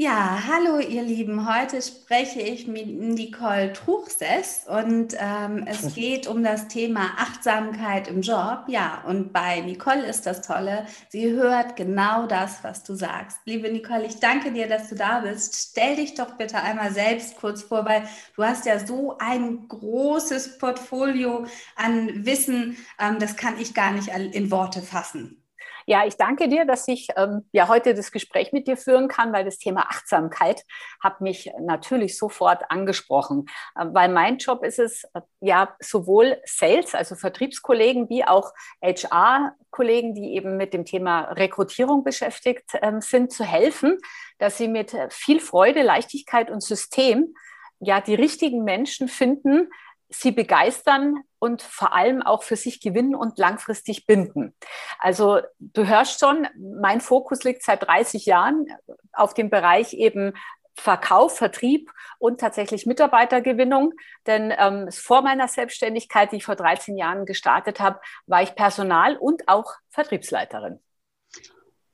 Ja, hallo ihr Lieben. Heute spreche ich mit Nicole Truchsess und ähm, es geht um das Thema Achtsamkeit im Job. Ja, und bei Nicole ist das Tolle, sie hört genau das, was du sagst. Liebe Nicole, ich danke dir, dass du da bist. Stell dich doch bitte einmal selbst kurz vor, weil du hast ja so ein großes Portfolio an Wissen, ähm, das kann ich gar nicht in Worte fassen. Ja, ich danke dir, dass ich ähm, ja heute das Gespräch mit dir führen kann, weil das Thema Achtsamkeit hat mich natürlich sofort angesprochen, äh, weil mein Job ist es äh, ja sowohl Sales, also Vertriebskollegen, wie auch HR-Kollegen, die eben mit dem Thema Rekrutierung beschäftigt äh, sind, zu helfen, dass sie mit viel Freude, Leichtigkeit und System ja die richtigen Menschen finden, sie begeistern und vor allem auch für sich gewinnen und langfristig binden. Also du hörst schon, mein Fokus liegt seit 30 Jahren auf dem Bereich eben Verkauf, Vertrieb und tatsächlich Mitarbeitergewinnung. Denn ähm, vor meiner Selbstständigkeit, die ich vor 13 Jahren gestartet habe, war ich Personal- und auch Vertriebsleiterin.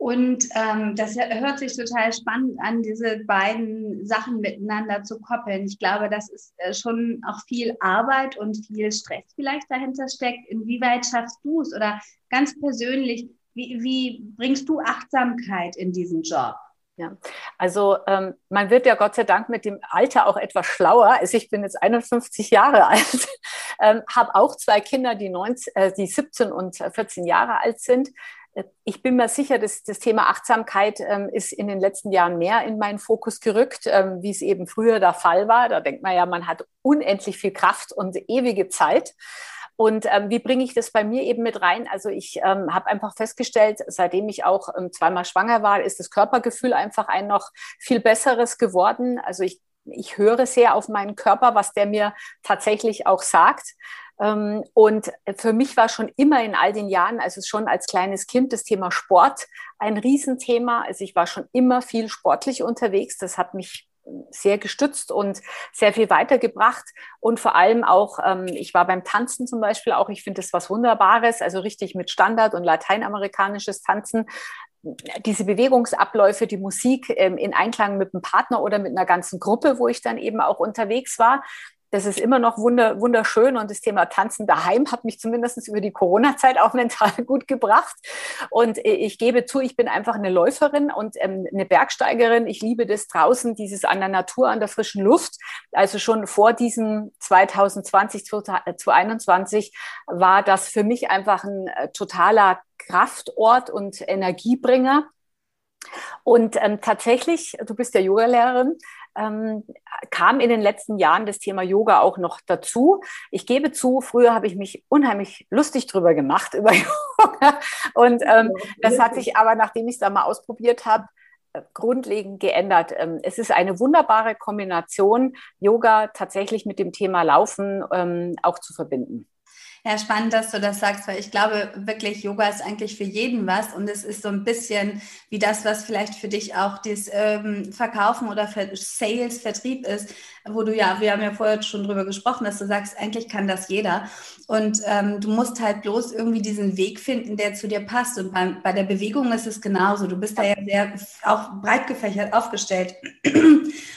Und ähm, das hört sich total spannend an, diese beiden Sachen miteinander zu koppeln. Ich glaube, das ist äh, schon auch viel Arbeit und viel Stress vielleicht dahinter steckt. Inwieweit schaffst du es oder ganz persönlich, wie, wie bringst du Achtsamkeit in diesen Job? Ja, also ähm, man wird ja Gott sei Dank mit dem Alter auch etwas schlauer. Also ich bin jetzt 51 Jahre alt, ähm, habe auch zwei Kinder, die, 19, äh, die 17 und 14 Jahre alt sind ich bin mir sicher, dass das Thema Achtsamkeit ähm, ist in den letzten Jahren mehr in meinen Fokus gerückt, ähm, wie es eben früher der Fall war. Da denkt man ja, man hat unendlich viel Kraft und ewige Zeit. Und ähm, wie bringe ich das bei mir eben mit rein? Also ich ähm, habe einfach festgestellt, seitdem ich auch ähm, zweimal schwanger war, ist das Körpergefühl einfach ein noch viel besseres geworden. Also ich, ich höre sehr auf meinen Körper, was der mir tatsächlich auch sagt. Ähm, und für mich war schon immer in all den Jahren, also schon als kleines Kind, das Thema Sport ein Riesenthema. Also ich war schon immer viel sportlich unterwegs. Das hat mich sehr gestützt und sehr viel weitergebracht. Und vor allem auch, ähm, ich war beim Tanzen zum Beispiel auch, ich finde das was Wunderbares, also richtig mit Standard- und lateinamerikanisches Tanzen. Diese Bewegungsabläufe, die Musik ähm, in Einklang mit einem Partner oder mit einer ganzen Gruppe, wo ich dann eben auch unterwegs war, das ist immer noch wunder, wunderschön und das Thema Tanzen daheim hat mich zumindest über die Corona-Zeit auch mental gut gebracht. Und äh, ich gebe zu, ich bin einfach eine Läuferin und ähm, eine Bergsteigerin. Ich liebe das draußen, dieses an der Natur, an der frischen Luft. Also schon vor diesem 2020, 2021 war das für mich einfach ein äh, totaler Kraftort und Energiebringer. Und ähm, tatsächlich, du bist ja Yogalehrerin, ähm, kam in den letzten Jahren das Thema Yoga auch noch dazu. Ich gebe zu, früher habe ich mich unheimlich lustig drüber gemacht über Yoga. Und ähm, das hat sich aber, nachdem ich es da mal ausprobiert habe, äh, grundlegend geändert. Ähm, es ist eine wunderbare Kombination, Yoga tatsächlich mit dem Thema Laufen ähm, auch zu verbinden. Ja, spannend, dass du das sagst, weil ich glaube wirklich, Yoga ist eigentlich für jeden was und es ist so ein bisschen wie das, was vielleicht für dich auch das ähm, Verkaufen oder Sales, Vertrieb ist, wo du ja, wir haben ja vorher schon drüber gesprochen, dass du sagst, eigentlich kann das jeder und ähm, du musst halt bloß irgendwie diesen Weg finden, der zu dir passt und bei, bei der Bewegung ist es genauso. Du bist da ja sehr auch breit gefächert aufgestellt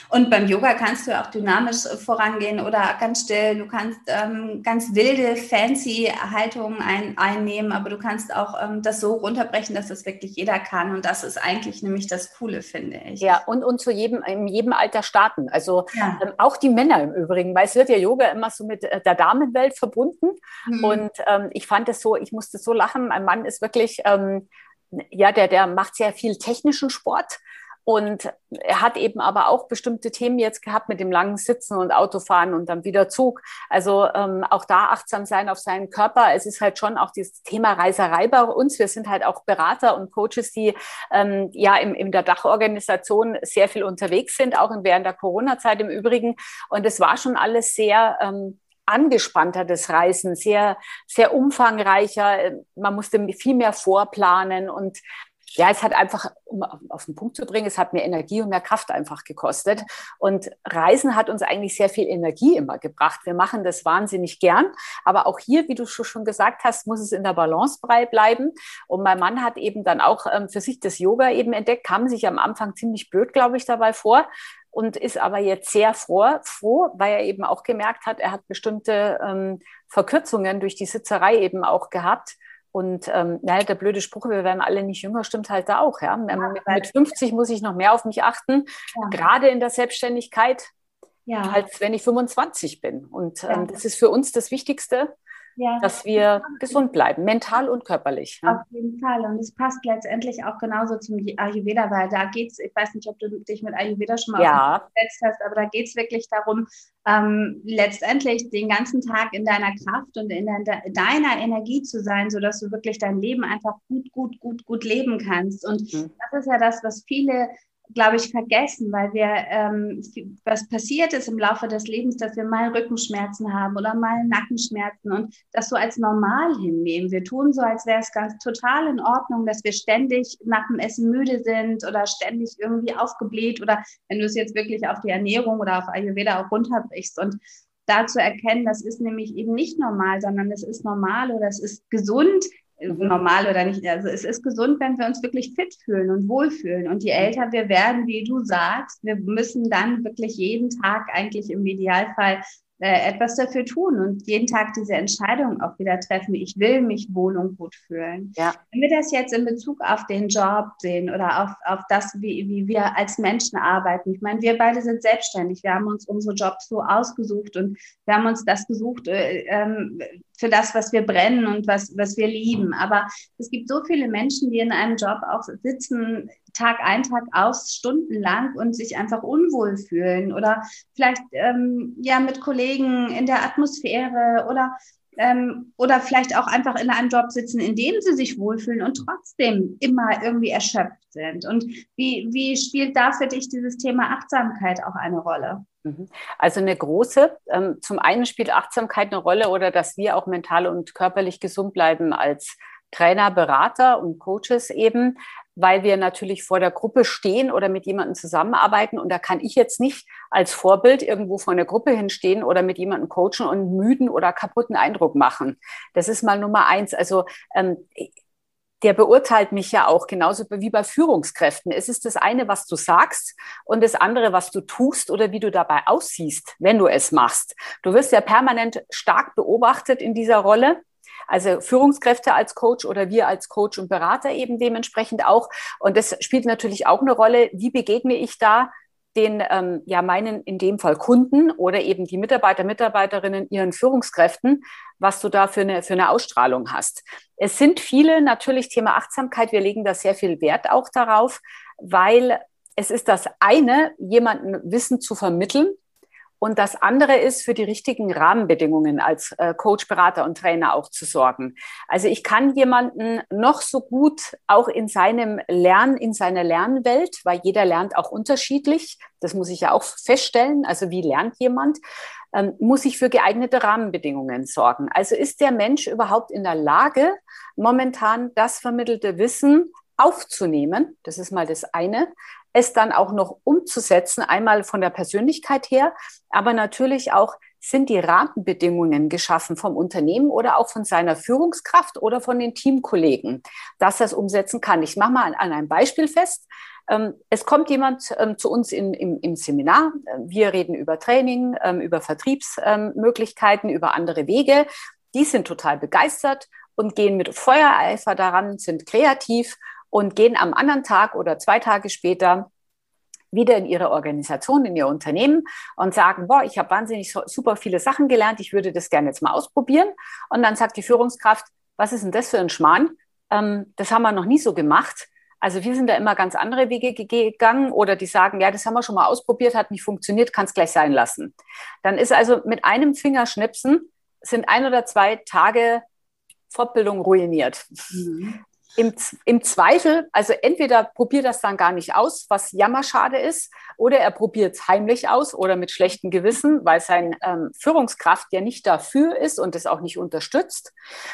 und beim Yoga kannst du auch dynamisch vorangehen oder ganz still. Du kannst ähm, ganz wilde, fancy Haltungen ein, einnehmen, aber du kannst auch ähm, das so runterbrechen, dass das wirklich jeder kann. Und das ist eigentlich nämlich das Coole, finde ich. Ja, und, und zu jedem, in jedem Alter starten. Also ja. ähm, auch die Männer im Übrigen, weil es wird ja Yoga immer so mit äh, der Damenwelt verbunden. Mhm. Und ähm, ich fand es so, ich musste so lachen. Mein Mann ist wirklich, ähm, ja, der, der macht sehr viel technischen Sport Und er hat eben aber auch bestimmte Themen jetzt gehabt mit dem langen Sitzen und Autofahren und dann wieder Zug. Also ähm, auch da achtsam sein auf seinen Körper. Es ist halt schon auch dieses Thema Reiserei bei uns. Wir sind halt auch Berater und Coaches, die ähm, ja im, in der Dachorganisation sehr viel unterwegs sind, auch während der Corona-Zeit im Übrigen. Und es war schon alles sehr ähm, angespannter, das Reisen, sehr, sehr umfangreicher. Man musste viel mehr vorplanen und ja, es hat einfach, um auf den Punkt zu bringen, es hat mehr Energie und mehr Kraft einfach gekostet. Und Reisen hat uns eigentlich sehr viel Energie immer gebracht. Wir machen das wahnsinnig gern. Aber auch hier, wie du schon gesagt hast, muss es in der Balance bleiben. Und mein Mann hat eben dann auch ähm, für sich das Yoga eben entdeckt, kam sich am Anfang ziemlich blöd, glaube ich, dabei vor und ist aber jetzt sehr froh, froh, weil er eben auch gemerkt hat, er hat bestimmte ähm, Verkürzungen durch die Sitzerei eben auch gehabt und ähm, naja, der blöde Spruch, wir werden alle nicht jünger, stimmt halt da auch. Ja? ja mit 50 muss ich noch mehr auf mich achten, ja. gerade in der Selbstständigkeit, ja. als wenn ich 25 bin. Und ähm, das ist für uns das Wichtigste, ja. dass wir gesund bleiben, mental und körperlich. Ja. Auf jeden Fall. Und es passt letztendlich auch genauso zum Ayurveda, weil da geht es, ich weiß nicht, ob du dich mit Ayurveda schon mal ja. ausgesetzt hast, aber da geht es wirklich darum, ähm, letztendlich den ganzen Tag in deiner Kraft und in de deiner Energie zu sein, sodass du wirklich dein Leben einfach gut, gut, gut, gut leben kannst. Und mhm. das ist ja das, was viele glaube ich, vergessen, weil wir, ähm, was passiert ist im Laufe des Lebens, dass wir mal Rückenschmerzen haben oder mal Nackenschmerzen und das so als normal hinnehmen. Wir tun so, als wäre es ganz total in Ordnung, dass wir ständig nach dem Essen müde sind oder ständig irgendwie aufgebläht oder wenn du es jetzt wirklich auf die Ernährung oder auf Ayurveda auch runterbrichst und da zu erkennen, das ist nämlich eben nicht normal, sondern es ist normal oder es ist gesund, normal oder nicht. Also es ist gesund, wenn wir uns wirklich fit fühlen und wohlfühlen. Und je älter wir werden, wie du sagst, wir müssen dann wirklich jeden Tag eigentlich im Idealfall äh, etwas dafür tun und jeden Tag diese Entscheidung auch wieder treffen. Ich will mich wohl und gut fühlen. Ja. Wenn wir das jetzt in Bezug auf den Job sehen oder auf, auf das, wie, wie wir als Menschen arbeiten. Ich meine, wir beide sind selbstständig. Wir haben uns unsere Jobs so ausgesucht und wir haben uns das gesucht, äh, ähm, für das, was wir brennen und was, was wir lieben. Aber es gibt so viele Menschen, die in einem Job auch sitzen, Tag ein, Tag aus, stundenlang und sich einfach unwohl fühlen oder vielleicht ähm, ja mit Kollegen in der Atmosphäre oder ähm, oder vielleicht auch einfach in einem Job sitzen, in dem sie sich wohlfühlen und trotzdem immer irgendwie erschöpft sind. Und wie, wie spielt da für dich dieses Thema Achtsamkeit auch eine Rolle? Mhm. Also eine große. Ähm, zum einen spielt Achtsamkeit eine Rolle oder dass wir auch mental und körperlich gesund bleiben als Trainer, Berater und Coaches eben, weil wir natürlich vor der Gruppe stehen oder mit jemandem zusammenarbeiten. Und da kann ich jetzt nicht als Vorbild irgendwo vor einer Gruppe hinstehen oder mit jemandem coachen und müden oder kaputten Eindruck machen. Das ist mal Nummer eins. Also ähm, der beurteilt mich ja auch genauso wie bei Führungskräften. Es ist das eine, was du sagst und das andere, was du tust oder wie du dabei aussiehst, wenn du es machst. Du wirst ja permanent stark beobachtet in dieser Rolle. Also Führungskräfte als Coach oder wir als Coach und Berater eben dementsprechend auch. Und das spielt natürlich auch eine Rolle. Wie begegne ich da den, ähm, ja, meinen in dem Fall Kunden oder eben die Mitarbeiter, Mitarbeiterinnen, ihren Führungskräften, was du da für eine, für eine Ausstrahlung hast. Es sind viele natürlich Thema Achtsamkeit. Wir legen da sehr viel Wert auch darauf, weil es ist das eine, jemanden Wissen zu vermitteln, und das andere ist, für die richtigen Rahmenbedingungen als äh, Coach, Berater und Trainer auch zu sorgen. Also ich kann jemanden noch so gut auch in seinem Lernen, in seiner Lernwelt, weil jeder lernt auch unterschiedlich. Das muss ich ja auch feststellen. Also wie lernt jemand? Ähm, muss ich für geeignete Rahmenbedingungen sorgen. Also ist der Mensch überhaupt in der Lage, momentan das vermittelte Wissen aufzunehmen. Das ist mal das eine es dann auch noch umzusetzen, einmal von der Persönlichkeit her, aber natürlich auch sind die Rahmenbedingungen geschaffen vom Unternehmen oder auch von seiner Führungskraft oder von den Teamkollegen, dass es umsetzen kann. Ich mache mal an, einem Beispiel fest. Ähm, es kommt jemand ähm, zu uns in, im, im, Seminar. Wir reden über Training, ähm, über Vertriebsmöglichkeiten, über andere Wege. Die sind total begeistert und gehen mit Feuereifer daran, sind kreativ und gehen am anderen Tag oder zwei Tage später wieder in ihre Organisation, in ihr Unternehmen und sagen, boah, ich habe wahnsinnig super viele Sachen gelernt, ich würde das gerne jetzt mal ausprobieren. Und dann sagt die Führungskraft, was ist denn das für ein Schmarrn? Ähm, das haben wir noch nie so gemacht. Also wir sind da immer ganz andere Wege gegangen oder die sagen, ja, das haben wir schon mal ausprobiert, hat nicht funktioniert, kann es gleich sein lassen. Dann ist also mit einem Fingerschnipsen sind ein oder zwei Tage Fortbildung ruiniert. Mhm. Im, Im Zweifel, also entweder probiert das dann gar nicht aus, was jammerschade ist, oder er probiert es heimlich aus oder mit schlechtem Gewissen, weil seine ähm, Führungskraft ja nicht dafür ist und es auch nicht unterstützt.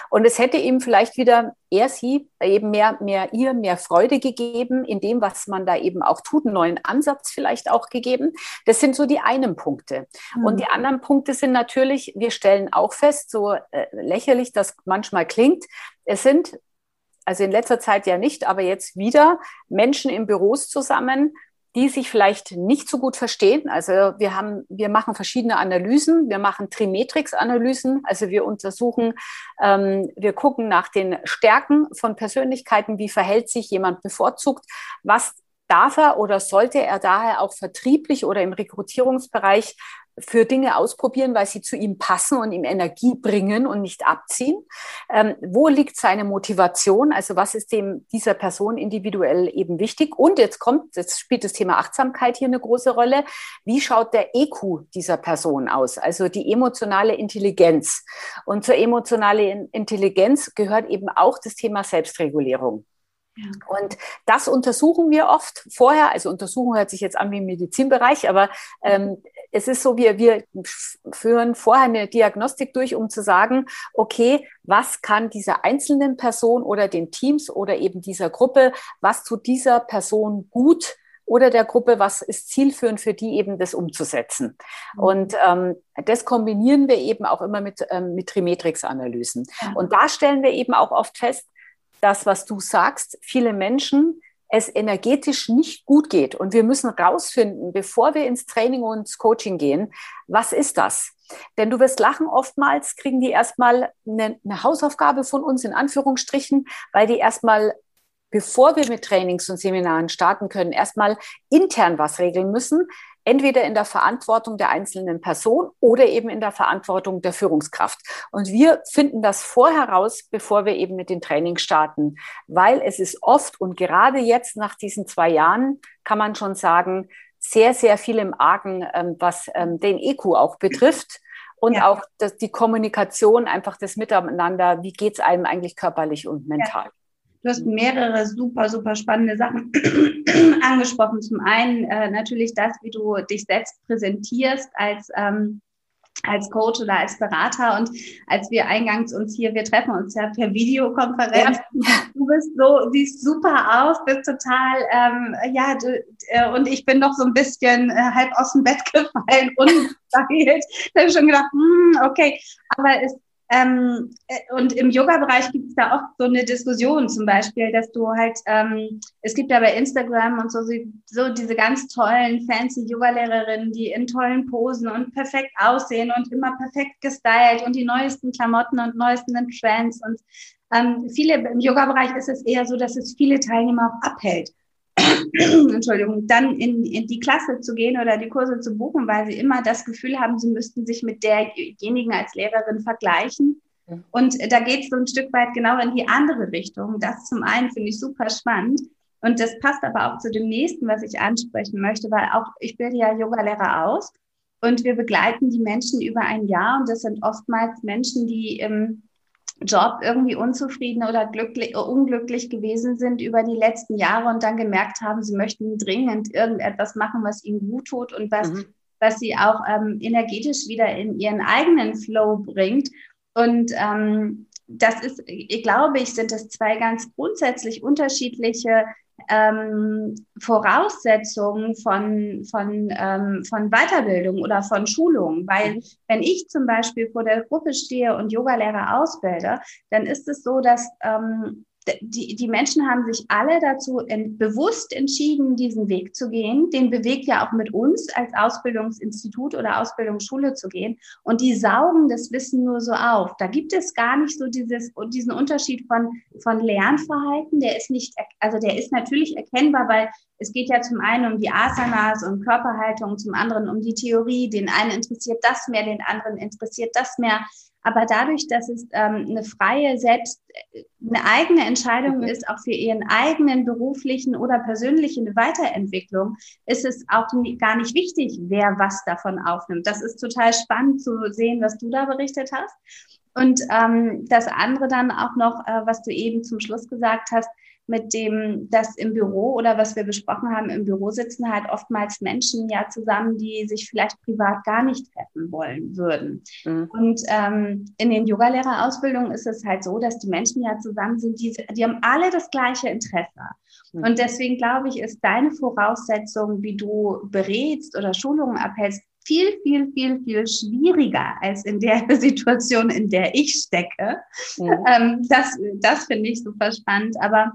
Und es hätte ihm vielleicht wieder er sie eben mehr, mehr ihr mehr Freude gegeben in dem, was man da eben auch tut, einen neuen Ansatz vielleicht auch gegeben. Das sind so die einen Punkte. Mhm. Und die anderen Punkte sind natürlich, wir stellen auch fest, so äh, lächerlich das manchmal klingt, es sind also in letzter Zeit ja nicht, aber jetzt wieder Menschen in Büros zusammen, die sich vielleicht nicht so gut verstehen. Also wir haben, wir machen verschiedene Analysen. Wir machen Trimetrix-Analysen. Also wir untersuchen, ähm, wir gucken nach den Stärken von Persönlichkeiten. Wie verhält sich jemand bevorzugt? Was darf er oder sollte er daher auch vertrieblich oder im Rekrutierungsbereich für Dinge ausprobieren, weil sie zu ihm passen und ihm Energie bringen und nicht abziehen? Ähm, wo liegt seine Motivation? Also was ist dem dieser Person individuell eben wichtig? Und jetzt kommt, jetzt spielt das Thema Achtsamkeit hier eine große Rolle. Wie schaut der EQ dieser Person aus? Also die emotionale Intelligenz. Und zur emotionalen Intelligenz gehört eben auch das Thema Selbstregulierung. Ja. Und das untersuchen wir oft vorher. Also Untersuchung hört sich jetzt an wie im Medizinbereich, aber ähm, es ist so, wir, wir führen vorher eine Diagnostik durch, um zu sagen, okay, was kann dieser einzelnen Person oder den Teams oder eben dieser Gruppe, was tut dieser Person gut? oder der Gruppe, was ist zielführend für die eben das umzusetzen. Mhm. Und ähm, das kombinieren wir eben auch immer mit, ähm, mit Trimetrix-Analysen. Ja. Und da stellen wir eben auch oft fest, das, was du sagst, viele Menschen es energetisch nicht gut geht. Und wir müssen rausfinden, bevor wir ins Training und ins Coaching gehen, was ist das? Denn du wirst lachen, oftmals kriegen die erstmal eine, eine Hausaufgabe von uns in Anführungsstrichen, weil die erstmal bevor wir mit Trainings und Seminaren starten können, erstmal intern was regeln müssen, entweder in der Verantwortung der einzelnen Person oder eben in der Verantwortung der Führungskraft. Und wir finden das vorher raus, bevor wir eben mit den Trainings starten, weil es ist oft und gerade jetzt nach diesen zwei Jahren kann man schon sagen, sehr, sehr viel im Argen, ähm, was ähm, den EQ auch betrifft. Und ja. auch die Kommunikation, einfach das Miteinander, wie geht es einem eigentlich körperlich und mental. Ja. Du hast mehrere super, super spannende Sachen angesprochen. Zum einen äh, natürlich das, wie du dich selbst präsentierst als ähm, als Coach oder als Berater und als wir eingangs uns hier, wir treffen uns ja per Videokonferenz. Ja. Du bist so, siehst super aus, bist total, ähm, ja, du, äh, und ich bin noch so ein bisschen äh, halb aus dem Bett gefallen und da habe ich schon gedacht, hm, okay, aber es ähm, äh, und im Yoga-Bereich gibt es da oft so eine Diskussion zum Beispiel, dass du halt, ähm, es gibt ja bei Instagram und so, so diese ganz tollen, fancy Yoga-Lehrerinnen, die in tollen Posen und perfekt aussehen und immer perfekt gestylt und die neuesten Klamotten und neuesten Trends. Und ähm, viele im Yoga-Bereich ist es eher so, dass es viele Teilnehmer auch abhält. Entschuldigung, dann in, in die Klasse zu gehen oder die Kurse zu buchen, weil sie immer das Gefühl haben, sie müssten sich mit derjenigen als Lehrerin vergleichen. Und da geht es so ein Stück weit genau in die andere Richtung. Das zum einen finde ich super spannend. Und das passt aber auch zu dem nächsten, was ich ansprechen möchte, weil auch ich bilde ja Yogalehrer aus und wir begleiten die Menschen über ein Jahr und das sind oftmals Menschen, die im Job irgendwie unzufrieden oder glücklich, unglücklich gewesen sind über die letzten Jahre und dann gemerkt haben, sie möchten dringend irgendetwas machen, was ihnen gut tut und was, mhm. was sie auch ähm, energetisch wieder in ihren eigenen Flow bringt. Und ähm, das ist, ich glaube ich, sind das zwei ganz grundsätzlich unterschiedliche ähm, Voraussetzungen von, von, ähm, von Weiterbildung oder von Schulung. Weil wenn ich zum Beispiel vor der Gruppe stehe und Yogalehrer ausbilde, dann ist es so, dass ähm, die, die Menschen haben sich alle dazu in, bewusst entschieden, diesen Weg zu gehen. Den bewegt ja auch mit uns als Ausbildungsinstitut oder Ausbildungsschule zu gehen. Und die saugen das Wissen nur so auf. Da gibt es gar nicht so dieses, diesen Unterschied von, von Lernverhalten. Der ist nicht, also der ist natürlich erkennbar, weil es geht ja zum einen um die Asanas und Körperhaltung, zum anderen um die Theorie. Den einen interessiert das mehr, den anderen interessiert das mehr. Aber dadurch, dass es ähm, eine freie Selbst, eine eigene Entscheidung mhm. ist, auch für ihren eigenen beruflichen oder persönlichen Weiterentwicklung, ist es auch nie, gar nicht wichtig, wer was davon aufnimmt. Das ist total spannend zu sehen, was du da berichtet hast. Und ähm, das andere dann auch noch, äh, was du eben zum Schluss gesagt hast, mit dem, dass im Büro oder was wir besprochen haben, im Büro sitzen halt oftmals Menschen ja zusammen, die sich vielleicht privat gar nicht treffen wollen würden. Mhm. Und ähm, in den Yogalehrerausbildungen ist es halt so, dass die Menschen ja zusammen sind, die, die haben alle das gleiche Interesse. Mhm. Und deswegen glaube ich, ist deine Voraussetzung, wie du berätst oder Schulungen abhältst, viel, viel, viel, viel schwieriger als in der Situation, in der ich stecke. Mhm. Ähm, das das finde ich super spannend. Aber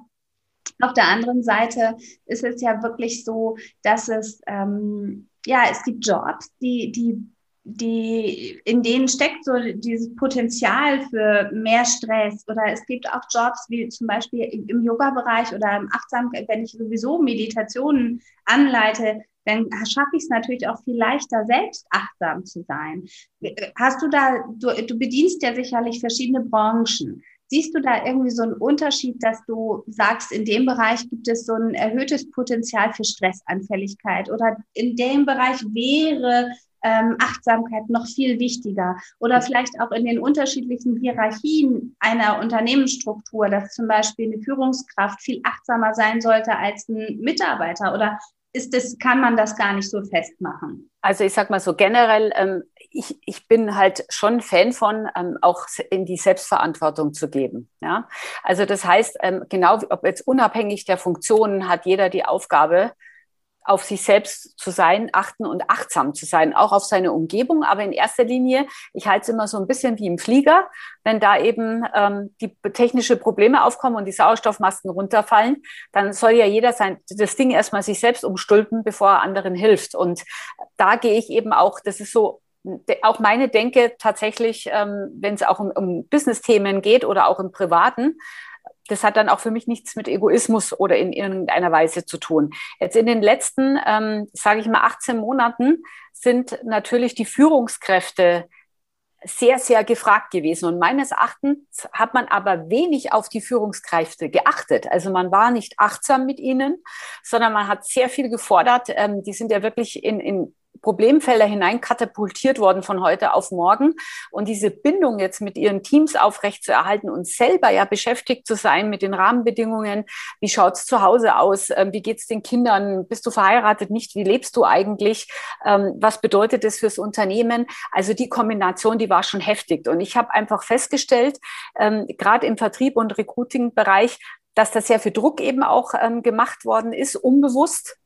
auf der anderen Seite ist es ja wirklich so, dass es, ähm, ja, es gibt Jobs, die, die, die, in denen steckt so dieses Potenzial für mehr Stress. Oder es gibt auch Jobs wie zum Beispiel im Yoga-Bereich oder im Achtsamkeit, wenn ich sowieso Meditationen anleite, dann schaffe ich es natürlich auch viel leichter, selbst achtsam zu sein. Hast du da, du, du bedienst ja sicherlich verschiedene Branchen. Siehst du da irgendwie so einen Unterschied, dass du sagst, in dem Bereich gibt es so ein erhöhtes Potenzial für Stressanfälligkeit? Oder in dem Bereich wäre ähm, Achtsamkeit noch viel wichtiger? Oder vielleicht auch in den unterschiedlichen Hierarchien einer Unternehmensstruktur, dass zum Beispiel eine Führungskraft viel achtsamer sein sollte als ein Mitarbeiter? Oder ist das, kann man das gar nicht so festmachen? Also ich sag mal so generell, ähm, ich, ich bin halt schon Fan von, ähm, auch in die Selbstverantwortung zu geben. Ja? Also das heißt, ähm, genau, ob jetzt unabhängig der Funktionen hat jeder die Aufgabe, auf sich selbst zu sein, achten und achtsam zu sein, auch auf seine Umgebung. Aber in erster Linie, ich halte es immer so ein bisschen wie im Flieger, wenn da eben ähm, die technische Probleme aufkommen und die Sauerstoffmasken runterfallen, dann soll ja jeder sein, das Ding erstmal sich selbst umstülpen, bevor er anderen hilft. Und da gehe ich eben auch, das ist so auch meine Denke tatsächlich, ähm, wenn es auch um, um Business-Themen geht oder auch im Privaten, das hat dann auch für mich nichts mit Egoismus oder in irgendeiner Weise zu tun. Jetzt in den letzten, ähm, sage ich mal, 18 Monaten sind natürlich die Führungskräfte sehr, sehr gefragt gewesen. Und meines Erachtens hat man aber wenig auf die Führungskräfte geachtet. Also man war nicht achtsam mit ihnen, sondern man hat sehr viel gefordert. Ähm, die sind ja wirklich in, in Problemfelder hinein katapultiert worden von heute auf morgen. Und diese Bindung jetzt mit ihren Teams aufrechtzuerhalten und selber ja beschäftigt zu sein mit den Rahmenbedingungen. Wie schaut's zu Hause aus? Ähm, wie geht's den Kindern? Bist du verheiratet? Nicht? Wie lebst du eigentlich? Ähm, was bedeutet das fürs Unternehmen? Also die Kombination, die war schon heftig. Und ich habe einfach festgestellt, ähm, gerade im Vertrieb und Recruiting-Bereich, dass da sehr viel Druck eben auch gemacht worden ist, unbewusst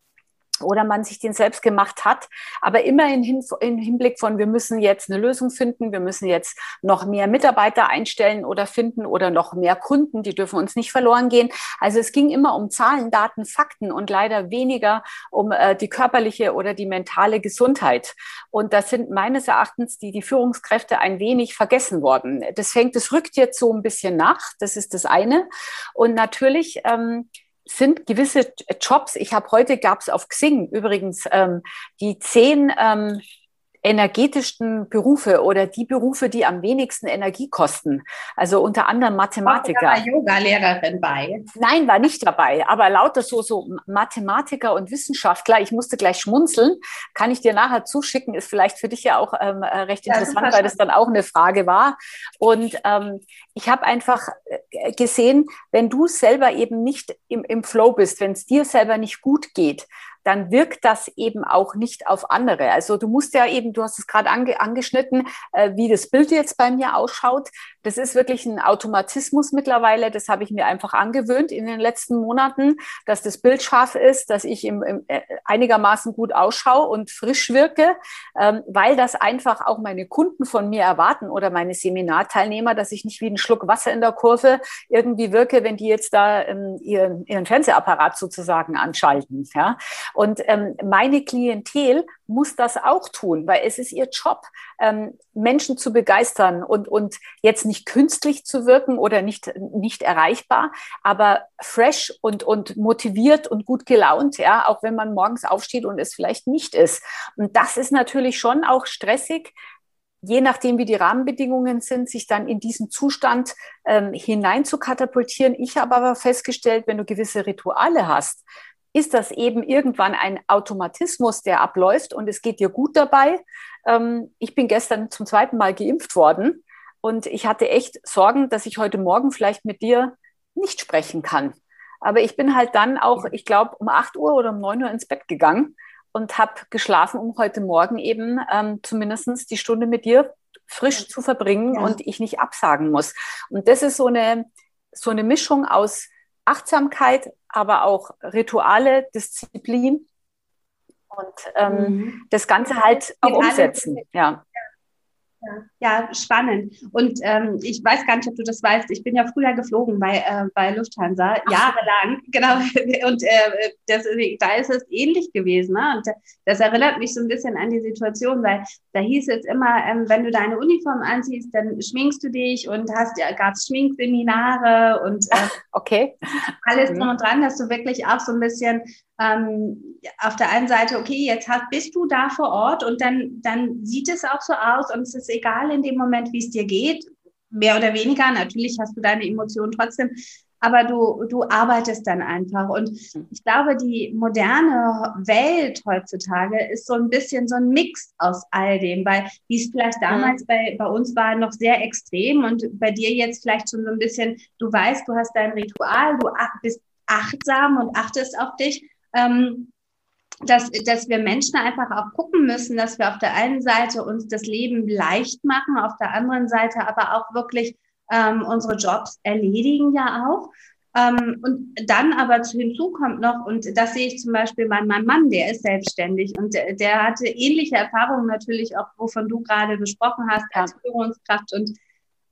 oder man sich den selbst gemacht hat. Aber immer in Hin im Hinblick von, wir müssen jetzt eine Lösung finden, wir müssen jetzt noch mehr Mitarbeiter einstellen oder finden oder noch mehr Kunden, die dürfen uns nicht verloren gehen. Also es ging immer um Zahlen, Daten, Fakten und leider weniger um äh, die körperliche oder die mentale Gesundheit. Und das sind meines Erachtens die, die Führungskräfte ein wenig vergessen worden. Das fängt, das rückt jetzt so ein bisschen nach. Das ist das eine. Und natürlich, ähm, sind gewisse Jobs, ich habe heute, gab es auf Xing übrigens ähm, die zehn ähm, energetischsten Berufe oder die Berufe, die am wenigsten Energie kosten. Also unter anderem Mathematiker. War Yoga-Lehrerin bei? Nein, war nicht dabei. Aber lauter so, so Mathematiker und Wissenschaftler, ich musste gleich schmunzeln, kann ich dir nachher zuschicken, ist vielleicht für dich ja auch ähm, äh, recht interessant, ja, weil das dann auch eine Frage war. Und ähm, ich habe einfach äh, gesehen, wenn du selber eben nicht im, im Flow bist, wenn es dir selber nicht gut geht, dann wirkt das eben auch nicht auf andere. Also du musst ja eben, du hast es gerade ange, angeschnitten, äh, wie das Bild jetzt bei mir ausschaut. Das ist wirklich ein Automatismus mittlerweile. Das habe ich mir einfach angewöhnt in den letzten Monaten, dass das Bild scharf ist, dass ich im, im, äh, einigermaßen gut ausschaue und frisch wirke, ähm, weil das einfach auch meine Kunden von mir erwarten oder meine Seminarteilnehmer, dass ich nicht wie ein Schluck Wasser in der Kurve irgendwie wirke, wenn die jetzt da ähm, ihren, ihren Fernsehapparat sozusagen anschalten. Ja? Und ähm, meine Klientel muss das auch tun, weil es ist ihr Job, ähm, Menschen zu begeistern und, und jetzt nicht künstlich zu wirken oder nicht, nicht erreichbar, aber fresh und, und motiviert und gut gelaunt, ja, auch wenn man morgens aufsteht und es vielleicht nicht ist. Und das ist natürlich schon auch stressig, je nachdem, wie die Rahmenbedingungen sind, sich dann in diesen Zustand ähm, hinein zu katapultieren. Ich habe aber festgestellt, wenn du gewisse Rituale hast, ist das eben irgendwann ein Automatismus, der abläuft und es geht dir gut dabei. Ähm, ich bin gestern zum zweiten Mal geimpft worden und ich hatte echt Sorgen, dass ich heute Morgen vielleicht mit dir nicht sprechen kann. Aber ich bin halt dann auch, ich glaube, um 8 Uhr oder um 9 Uhr ins Bett gegangen und habe geschlafen, um heute Morgen eben ähm, zumindest die Stunde mit dir frisch zu verbringen ja. und ich nicht absagen muss. Und das ist so eine, so eine Mischung aus Achtsamkeit, aber auch Rituale, Disziplin und ähm, mhm. das Ganze halt auch umsetzen. Ja. Ja, spannend. Und ähm, ich weiß gar nicht, ob du das weißt. Ich bin ja früher geflogen bei, äh, bei Lufthansa, Ach. jahrelang. Genau. Und äh, das, da ist es ähnlich gewesen. Ne? Und das erinnert mich so ein bisschen an die Situation, weil da hieß es immer, ähm, wenn du deine Uniform anziehst, dann schminkst du dich und hast ja gab es Schminkseminare und äh, okay. alles drum und dran, dass du wirklich auch so ein bisschen ähm, auf der einen Seite, okay, jetzt hast, bist du da vor Ort und dann, dann sieht es auch so aus und es ist egal in dem Moment, wie es dir geht, mehr oder weniger. Natürlich hast du deine Emotionen trotzdem, aber du, du arbeitest dann einfach. Und ich glaube, die moderne Welt heutzutage ist so ein bisschen so ein Mix aus all dem, weil wie es vielleicht damals mhm. bei, bei uns war, noch sehr extrem und bei dir jetzt vielleicht schon so ein bisschen, du weißt, du hast dein Ritual, du bist achtsam und achtest auf dich, ähm, dass, dass wir Menschen einfach auch gucken müssen, dass wir auf der einen Seite uns das Leben leicht machen, auf der anderen Seite aber auch wirklich ähm, unsere Jobs erledigen ja auch. Ähm, und dann aber hinzu kommt noch, und das sehe ich zum Beispiel bei meinem Mann, der ist selbstständig und der, der hatte ähnliche Erfahrungen natürlich auch, wovon du gerade gesprochen hast, als Führungskraft. Und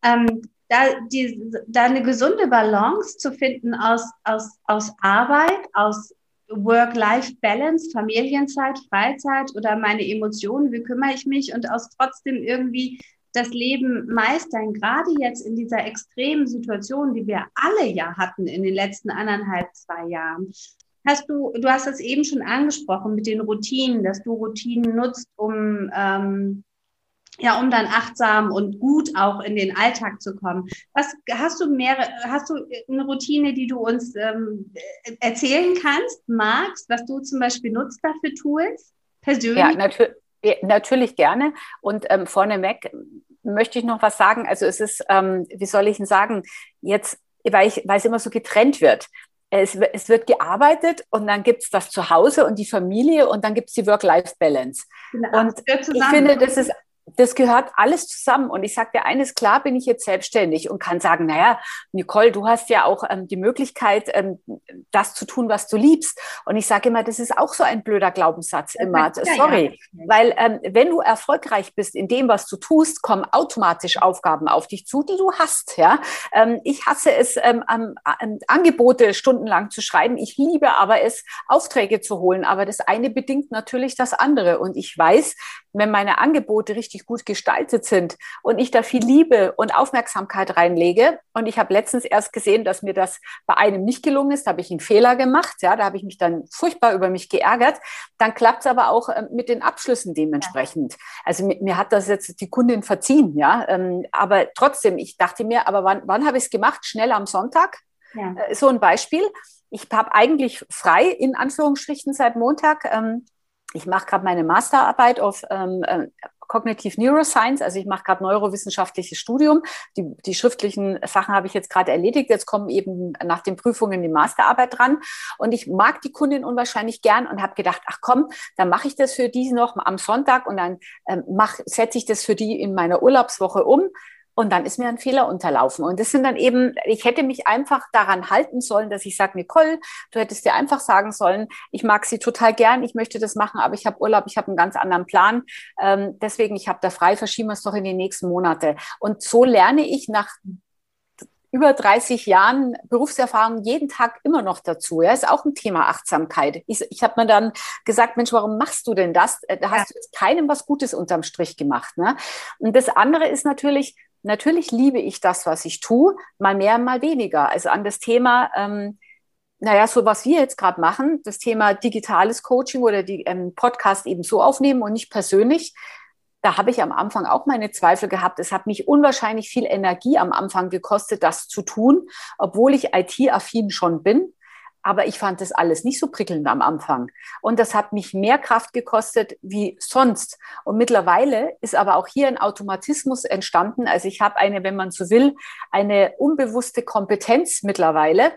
ähm, da, die, da eine gesunde Balance zu finden aus, aus, aus Arbeit, aus Work-Life-Balance, Familienzeit, Freizeit oder meine Emotionen, wie kümmere ich mich und aus trotzdem irgendwie das Leben meistern, gerade jetzt in dieser extremen Situation, die wir alle ja hatten in den letzten anderthalb, zwei Jahren. Hast du, du hast das eben schon angesprochen mit den Routinen, dass du Routinen nutzt, um ähm, ja, um dann achtsam und gut auch in den Alltag zu kommen. Was hast du mehrere, hast du eine Routine, die du uns ähm, erzählen kannst, magst, was du zum Beispiel nutzt dafür Tools? Persönlich? Ja, natür natürlich gerne. Und ähm, vorneweg möchte ich noch was sagen. Also es ist, ähm, wie soll ich denn sagen, jetzt, weil, ich, weil es immer so getrennt wird. Es, es wird gearbeitet und dann gibt es das Zuhause und die Familie und dann gibt es die Work-Life-Balance. Genau, und ich finde, das ist das gehört alles zusammen. Und ich sage dir eines, klar bin ich jetzt selbstständig und kann sagen, naja, Nicole, du hast ja auch ähm, die Möglichkeit, ähm, das zu tun, was du liebst. Und ich sage immer, das ist auch so ein blöder Glaubenssatz das immer. Ja, Sorry. Ja. Weil ähm, wenn du erfolgreich bist in dem, was du tust, kommen automatisch Aufgaben auf dich zu, die du hast. Ja? Ähm, ich hasse es, ähm, Angebote stundenlang zu schreiben. Ich liebe aber es, Aufträge zu holen. Aber das eine bedingt natürlich das andere. Und ich weiß, wenn meine Angebote richtig gut gestaltet sind und ich da viel Liebe und Aufmerksamkeit reinlege, und ich habe letztens erst gesehen, dass mir das bei einem nicht gelungen ist, da habe ich einen Fehler gemacht, ja, da habe ich mich dann furchtbar über mich geärgert, dann klappt es aber auch äh, mit den Abschlüssen dementsprechend. Also mir, mir, hat das jetzt die Kundin verziehen, ja, ähm, aber trotzdem, ich dachte mir, aber wann, wann habe ich es gemacht? Schnell am Sonntag? Ja. Äh, so ein Beispiel. Ich habe eigentlich frei, in Anführungsstrichen, seit Montag. Ähm, ich mache gerade meine Masterarbeit auf ähm, äh, Cognitive Neuroscience, also ich mache gerade neurowissenschaftliches Studium. Die, die schriftlichen Sachen habe ich jetzt gerade erledigt. Jetzt kommen eben nach den Prüfungen die Masterarbeit dran. Und ich mag die Kundin unwahrscheinlich gern und habe gedacht, ach komm, dann mache ich das für die noch am Sonntag und dann ähm, setze ich das für die in meiner Urlaubswoche um. Und dann ist mir ein Fehler unterlaufen. Und das sind dann eben, ich hätte mich einfach daran halten sollen, dass ich sage, Nicole, du hättest dir einfach sagen sollen, ich mag sie total gern, ich möchte das machen, aber ich habe Urlaub, ich habe einen ganz anderen Plan. Ähm, deswegen, ich habe da frei, verschieben wir es doch in die nächsten Monate. Und so lerne ich nach über 30 Jahren Berufserfahrung jeden Tag immer noch dazu. Ja, ist auch ein Thema Achtsamkeit. Ich, ich habe mir dann gesagt, Mensch, warum machst du denn das? Äh, da hast ja. du jetzt keinem was Gutes unterm Strich gemacht. Ne? Und das andere ist natürlich, natürlich liebe ich das, was ich tue, mal mehr, mal weniger. Also an das Thema, ähm, naja, so was wir jetzt gerade machen, das Thema digitales Coaching oder die ähm, Podcast eben so aufnehmen und nicht persönlich. da habe ich am Anfang auch meine Zweifel gehabt. Es hat mich unwahrscheinlich viel Energie am Anfang gekostet, das zu tun, obwohl ich IT-affin schon bin. Aber ich fand das alles nicht so prickelnd am Anfang. Und das hat mich mehr Kraft gekostet wie sonst. Und mittlerweile ist aber auch hier ein Automatismus entstanden. Also ich habe eine, wenn man so will, eine unbewusste Kompetenz mittlerweile.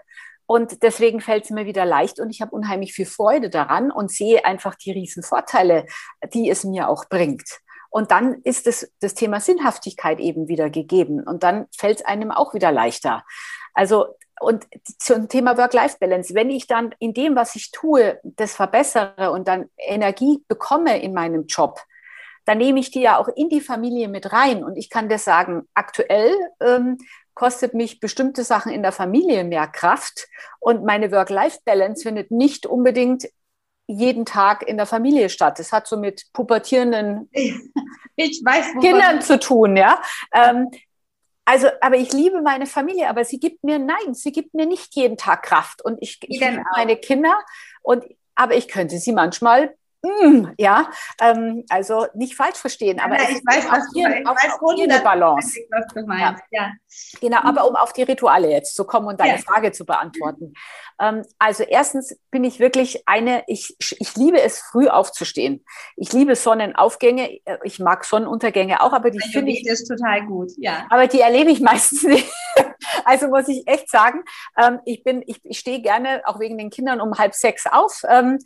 Und deswegen fällt es mir wieder leicht und ich habe unheimlich viel Freude daran und sehe einfach die riesen Vorteile, die es mir auch bringt. Und dann ist es das Thema Sinnhaftigkeit eben wieder gegeben. Und dann fällt es einem auch wieder leichter. Also, und zum Thema Work-Life-Balance, wenn ich dann in dem, was ich tue, das verbessere und dann Energie bekomme in meinem Job, dann nehme ich die ja auch in die Familie mit rein. Und ich kann das sagen, aktuell ähm, kostet mich bestimmte Sachen in der Familie mehr Kraft und meine Work-Life-Balance findet nicht unbedingt jeden Tag in der Familie statt. Das hat so mit pubertierenden weiß, Kindern zu tun, ja. Ähm, also, aber ich liebe meine Familie, aber sie gibt mir, nein, sie gibt mir nicht jeden Tag Kraft. Und ich, ich liebe meine Kinder und aber ich könnte sie manchmal Mm, ja, ähm, also nicht falsch verstehen, aber ja, ich weiß, was hier, du, auf, weiß auf hier eine Balance. Du meinst. Ja. ja. Genau, aber um auf die Rituale jetzt zu kommen und deine ja. Frage zu beantworten. Ähm, also erstens bin ich wirklich eine, ich, ich liebe es, früh aufzustehen. Ich liebe Sonnenaufgänge, äh, ich mag Sonnenuntergänge auch, aber die finde ich das total gut, ja. Aber die erlebe ich meistens nicht. Also muss ich echt sagen, ähm, ich bin, ich, ich stehe gerne auch wegen den Kindern um halb sechs auf, ähm,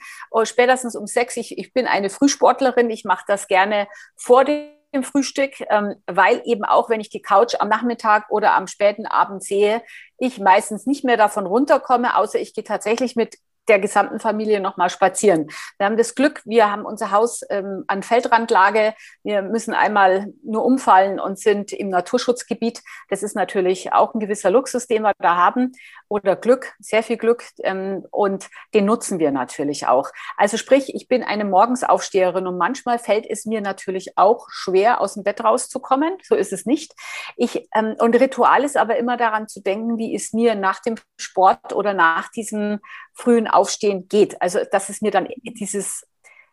spätestens um sechs. Ich, ich bin eine Frühsportlerin. Ich mache das gerne vor dem Frühstück, ähm, weil eben auch, wenn ich die Couch am Nachmittag oder am späten Abend sehe, ich meistens nicht mehr davon runterkomme, außer ich gehe tatsächlich mit der gesamten Familie nochmal spazieren. Wir haben das Glück, wir haben unser Haus ähm, an Feldrandlage. Wir müssen einmal nur umfallen und sind im Naturschutzgebiet. Das ist natürlich auch ein gewisser Luxus, den wir da haben. Oder Glück, sehr viel Glück. Ähm, und den nutzen wir natürlich auch. Also sprich, ich bin eine Morgensaufsteherin und manchmal fällt es mir natürlich auch schwer, aus dem Bett rauszukommen. So ist es nicht. Ich, ähm, und Ritual ist aber immer daran zu denken, wie es mir nach dem Sport oder nach diesem frühen Aufstehen geht. Also dass es mir dann dieses,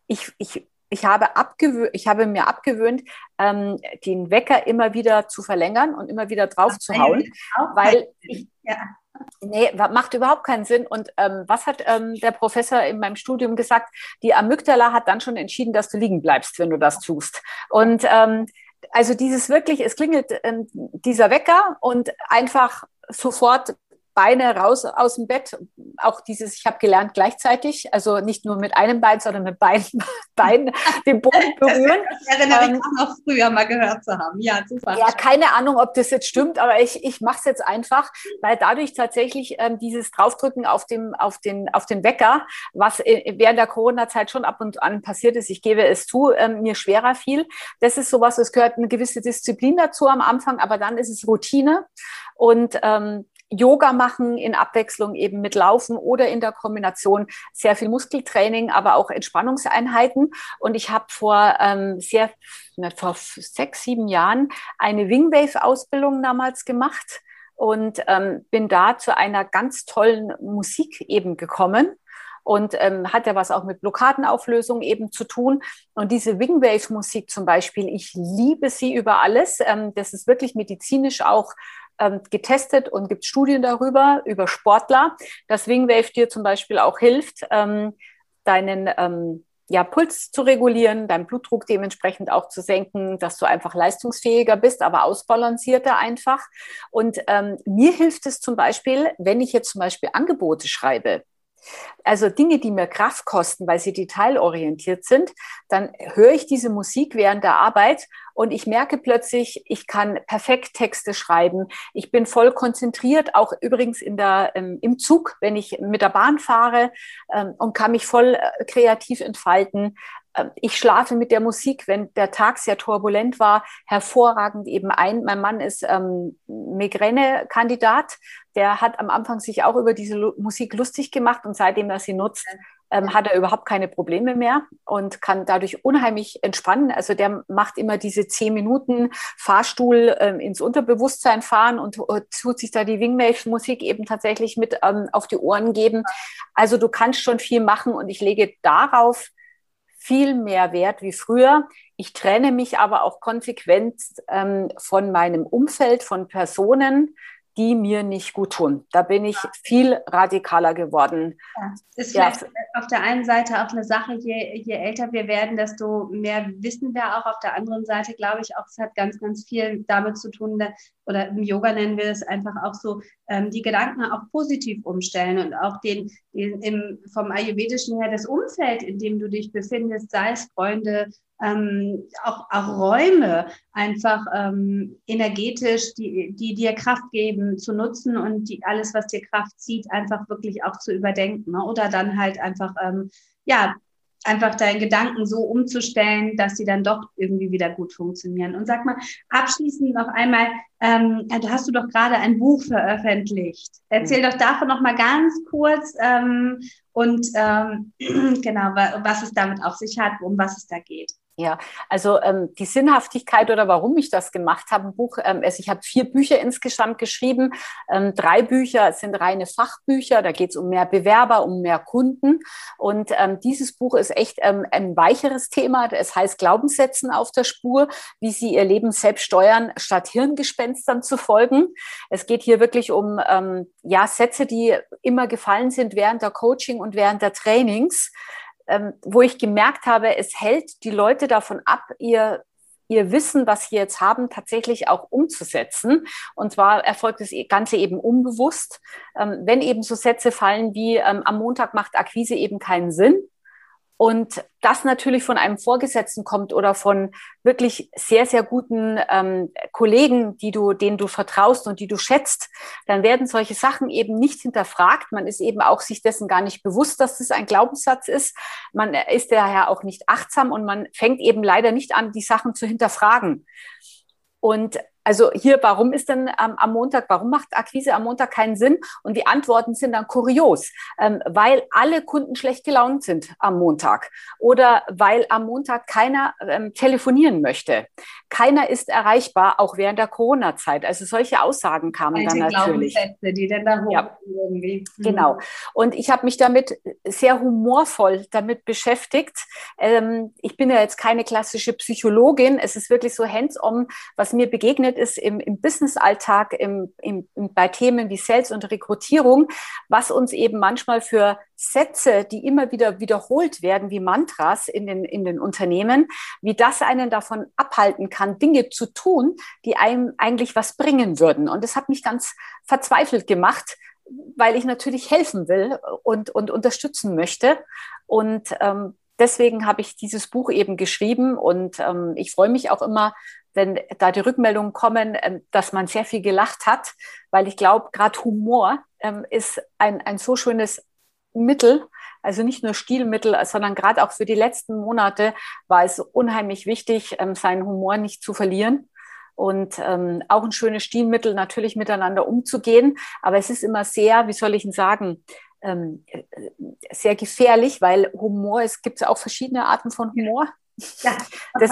ich, ich, ich habe, abgewöhnt, ich habe mir abgewöhnt, ähm, den Wecker immer wieder zu verlängern und immer wieder drauf zu hauen, weil ich, ja. Nee, macht überhaupt keinen Sinn. Und ähm, was hat ähm, der Professor in meinem Studium gesagt? Die Amygdala hat dann schon entschieden, dass du liegen bleibst, wenn du das tust. Und ähm, also dieses wirklich, es klingelt ähm, dieser Wecker und einfach sofort Beine raus aus dem Bett. Auch dieses, ich habe gelernt gleichzeitig, also nicht nur mit einem Bein, sondern mit beiden Beinen den Boden berühren. Das erinnere ähm, ich auch noch früher mal gehört zu haben. Ja, super. Ja, keine Ahnung, ob das jetzt stimmt, aber ich, ich mache es jetzt einfach, weil dadurch tatsächlich ähm, dieses Draufdrücken auf, dem, auf, den, auf den Wecker, was während der Corona-Zeit schon ab und an passiert ist, ich gebe es zu, ähm, mir schwerer fiel. Das ist sowas, es gehört eine gewisse Disziplin dazu am Anfang, aber dann ist es Routine. Und ähm, Yoga machen in Abwechslung eben mit Laufen oder in der Kombination sehr viel Muskeltraining, aber auch Entspannungseinheiten. Und ich habe vor ähm, sehr vor sechs, sieben Jahren eine Wingwave-Ausbildung damals gemacht und ähm, bin da zu einer ganz tollen Musik eben gekommen und ähm, hat ja was auch mit Blockadenauflösung eben zu tun. Und diese Wingwave-Musik zum Beispiel, ich liebe sie über alles. Ähm, das ist wirklich medizinisch auch ähm, getestet und gibt Studien darüber, über Sportler, dass Wingwave dir zum Beispiel auch hilft, ähm, deinen ähm, ja, Puls zu regulieren, deinen Blutdruck dementsprechend auch zu senken, dass du einfach leistungsfähiger bist, aber ausbalancierter einfach. Und ähm, mir hilft es zum Beispiel, wenn ich jetzt zum Beispiel Angebote schreibe, also Dinge, die mir Kraft kosten, weil sie detailorientiert sind, dann höre ich diese Musik während der Arbeit und ich merke plötzlich, ich kann perfekt Texte schreiben. Ich bin voll konzentriert, auch übrigens in der, ähm, im Zug, wenn ich mit der Bahn fahre ähm, und kann mich voll äh, kreativ entfalten. Ähm, ich schlafe mit der Musik, wenn der Tag sehr turbulent war, hervorragend eben ein. Mein Mann ist ähm, Migräne-Kandidat. Der hat am Anfang sich auch über diese Lu Musik lustig gemacht und seitdem er sie nutzt, ähm, hat er überhaupt keine Probleme mehr und kann dadurch unheimlich entspannen. Also der macht immer diese zehn Minuten Fahrstuhl ähm, ins Unterbewusstsein fahren und uh, tut sich da die Wingwave-Musik eben tatsächlich mit ähm, auf die Ohren geben. Also du kannst schon viel machen und ich lege darauf viel mehr Wert wie früher. Ich trenne mich aber auch konsequent ähm, von meinem Umfeld, von Personen, die mir nicht gut tun. Da bin ich viel radikaler geworden. Ja, ist vielleicht ja. auf der einen Seite auch eine Sache, je, je älter wir werden, desto mehr wissen wir auch. Auf der anderen Seite glaube ich auch, es hat ganz, ganz viel damit zu tun, oder im Yoga nennen wir es einfach auch so, ähm, die Gedanken auch positiv umstellen und auch den, den im, vom Ayurvedischen her das Umfeld, in dem du dich befindest, sei es Freunde, ähm, auch, auch Räume einfach ähm, energetisch, die, die dir Kraft geben, zu nutzen und die, alles, was dir Kraft zieht, einfach wirklich auch zu überdenken. Ne? Oder dann halt einfach, ähm, ja, einfach deine Gedanken so umzustellen, dass sie dann doch irgendwie wieder gut funktionieren. Und sag mal, abschließend noch einmal, ähm, du hast du doch gerade ein Buch veröffentlicht. Erzähl mhm. doch davon noch mal ganz kurz ähm, und ähm, genau, was es damit auf sich hat, um was es da geht. Ja, also ähm, die Sinnhaftigkeit oder warum ich das gemacht habe, ein Buch, ähm, also ich habe vier Bücher insgesamt geschrieben. Ähm, drei Bücher sind reine Fachbücher, da geht es um mehr Bewerber, um mehr Kunden. Und ähm, dieses Buch ist echt ähm, ein weicheres Thema. Es heißt Glaubenssätzen auf der Spur, wie sie ihr Leben selbst steuern, statt Hirngespenstern zu folgen. Es geht hier wirklich um ähm, ja, Sätze, die immer gefallen sind während der Coaching und während der Trainings ähm, wo ich gemerkt habe, es hält die Leute davon ab, ihr ihr Wissen, was sie jetzt haben, tatsächlich auch umzusetzen. Und zwar erfolgt das Ganze eben unbewusst. Ähm, wenn eben so Sätze fallen wie ähm, am Montag macht Akquise eben keinen Sinn, und das natürlich von einem Vorgesetzten kommt oder von wirklich sehr, sehr guten ähm, Kollegen, die du, denen du vertraust und die du schätzt, dann werden solche Sachen eben nicht hinterfragt. Man ist eben auch sich dessen gar nicht bewusst, dass das ein Glaubenssatz ist. Man ist daher auch nicht achtsam und man fängt eben leider nicht an, die Sachen zu hinterfragen. Und also hier, warum ist denn ähm, am Montag, warum macht Akquise am Montag keinen Sinn? Und die Antworten sind dann kurios, ähm, weil alle Kunden schlecht gelaunt sind am Montag oder weil am Montag keiner ähm, telefonieren möchte. Keiner ist erreichbar, auch während der Corona-Zeit. Also solche Aussagen kamen dann natürlich. Die dann da hoch ja. irgendwie. Mhm. Genau. Und ich habe mich damit sehr humorvoll damit beschäftigt. Ähm, ich bin ja jetzt keine klassische Psychologin. Es ist wirklich so hands-on, was mir begegnet passiert ist im, im Business-Alltag, im, im, bei Themen wie Sales und Rekrutierung, was uns eben manchmal für Sätze, die immer wieder wiederholt werden, wie Mantras in den, in den Unternehmen, wie das einen davon abhalten kann, Dinge zu tun, die einem eigentlich was bringen würden. Und das hat mich ganz verzweifelt gemacht, weil ich natürlich helfen will und, und unterstützen möchte. Und ähm, deswegen habe ich dieses Buch eben geschrieben und ähm, ich freue mich auch immer, wenn da die Rückmeldungen kommen, ähm, dass man sehr viel gelacht hat, weil ich glaube, gerade Humor ähm, ist ein, ein so schönes Mittel, also nicht nur Stilmittel, sondern gerade auch für die letzten Monate war es unheimlich wichtig, ähm, seinen Humor nicht zu verlieren und auch ein schönes Stilmittel natürlich miteinander umzugehen. Aber es ist immer sehr, wie soll ich ihn sagen, ähm, äh, sehr gefährlich, weil Humor, es gibt auch verschiedene Arten von Humor. Ja, das,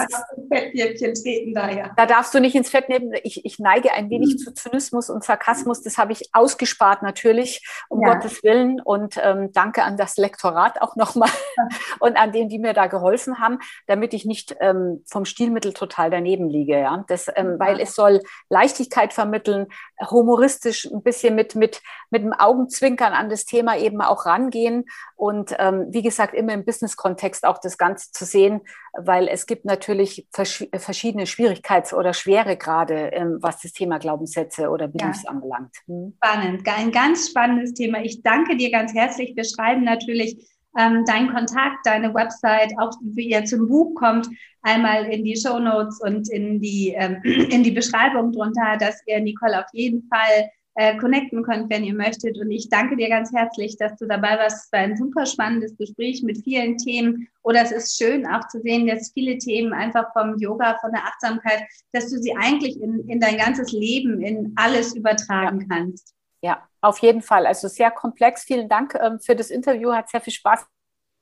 Fettnäpfchen treten da, ja. Da darfst du nicht ins Fettnäpfchen. Ich, ich neige ein wenig mhm. zu Zynismus und Sarkasmus. Das habe ich ausgespart natürlich, um ja. Gottes Willen. Und ähm, danke an das Lektorat auch nochmal und an denen, die mir da geholfen haben, damit ich nicht ähm, vom Stilmittel total daneben liege. Ja? Das, ähm, weil es soll Leichtigkeit vermitteln, humoristisch ein bisschen mit, mit, mit dem Augenzwinkern an das Thema eben auch rangehen. Und ähm, wie gesagt, immer im Business-Kontext auch das Ganze zu sehen weil es gibt natürlich verschiedene Schwierigkeits- oder Schweregrade, ähm, was das Thema Glaubenssätze oder Beliefs ja. anbelangt. Hm? Spannend, ein ganz spannendes Thema. Ich danke dir ganz herzlich. Wir schreiben natürlich ähm, deinen Kontakt, deine Website, auch wie ihr zum Buch kommt, einmal in die Show Notes und in die, ähm, in die Beschreibung drunter, dass ihr Nicole auf jeden Fall äh, connecten könnt, wenn ihr möchtet. Und ich danke dir ganz herzlich, dass du dabei warst. Es war ein super spannendes Gespräch mit vielen Themen. Oder es ist schön auch zu sehen, dass viele Themen einfach vom Yoga, von der Achtsamkeit, dass du sie eigentlich in, in dein ganzes Leben, in alles übertragen ja. kannst. Ja, auf jeden Fall. Also sehr komplex. Vielen Dank ähm, für das Interview. Hat sehr viel Spaß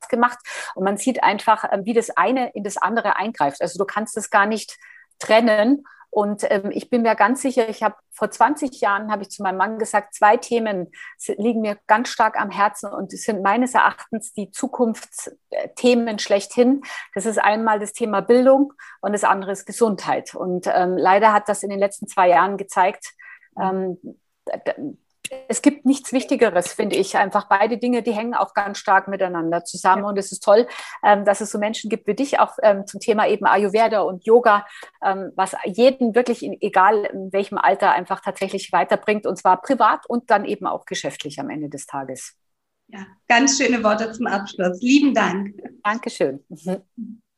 gemacht. Und man sieht einfach, ähm, wie das eine in das andere eingreift. Also du kannst es gar nicht trennen Und ähm, ich bin mir ganz sicher, ich habe vor 20 Jahren, habe ich zu meinem Mann gesagt, zwei Themen liegen mir ganz stark am Herzen und sind meines Erachtens die Zukunftsthemen schlechthin. Das ist einmal das Thema Bildung und das andere ist Gesundheit. Und ähm, leider hat das in den letzten zwei Jahren gezeigt, ähm, es gibt nichts Wichtigeres, finde ich. Einfach beide Dinge, die hängen auch ganz stark miteinander zusammen. Ja. Und es ist toll, ähm, dass es so Menschen gibt wie dich, auch ähm, zum Thema eben Ayurveda und Yoga, ähm, was jeden wirklich, in, egal in welchem Alter, einfach tatsächlich weiterbringt. Und zwar privat und dann eben auch geschäftlich am Ende des Tages. Ja, ganz schöne Worte zum Abschluss. Lieben Dank. Dankeschön. Mhm.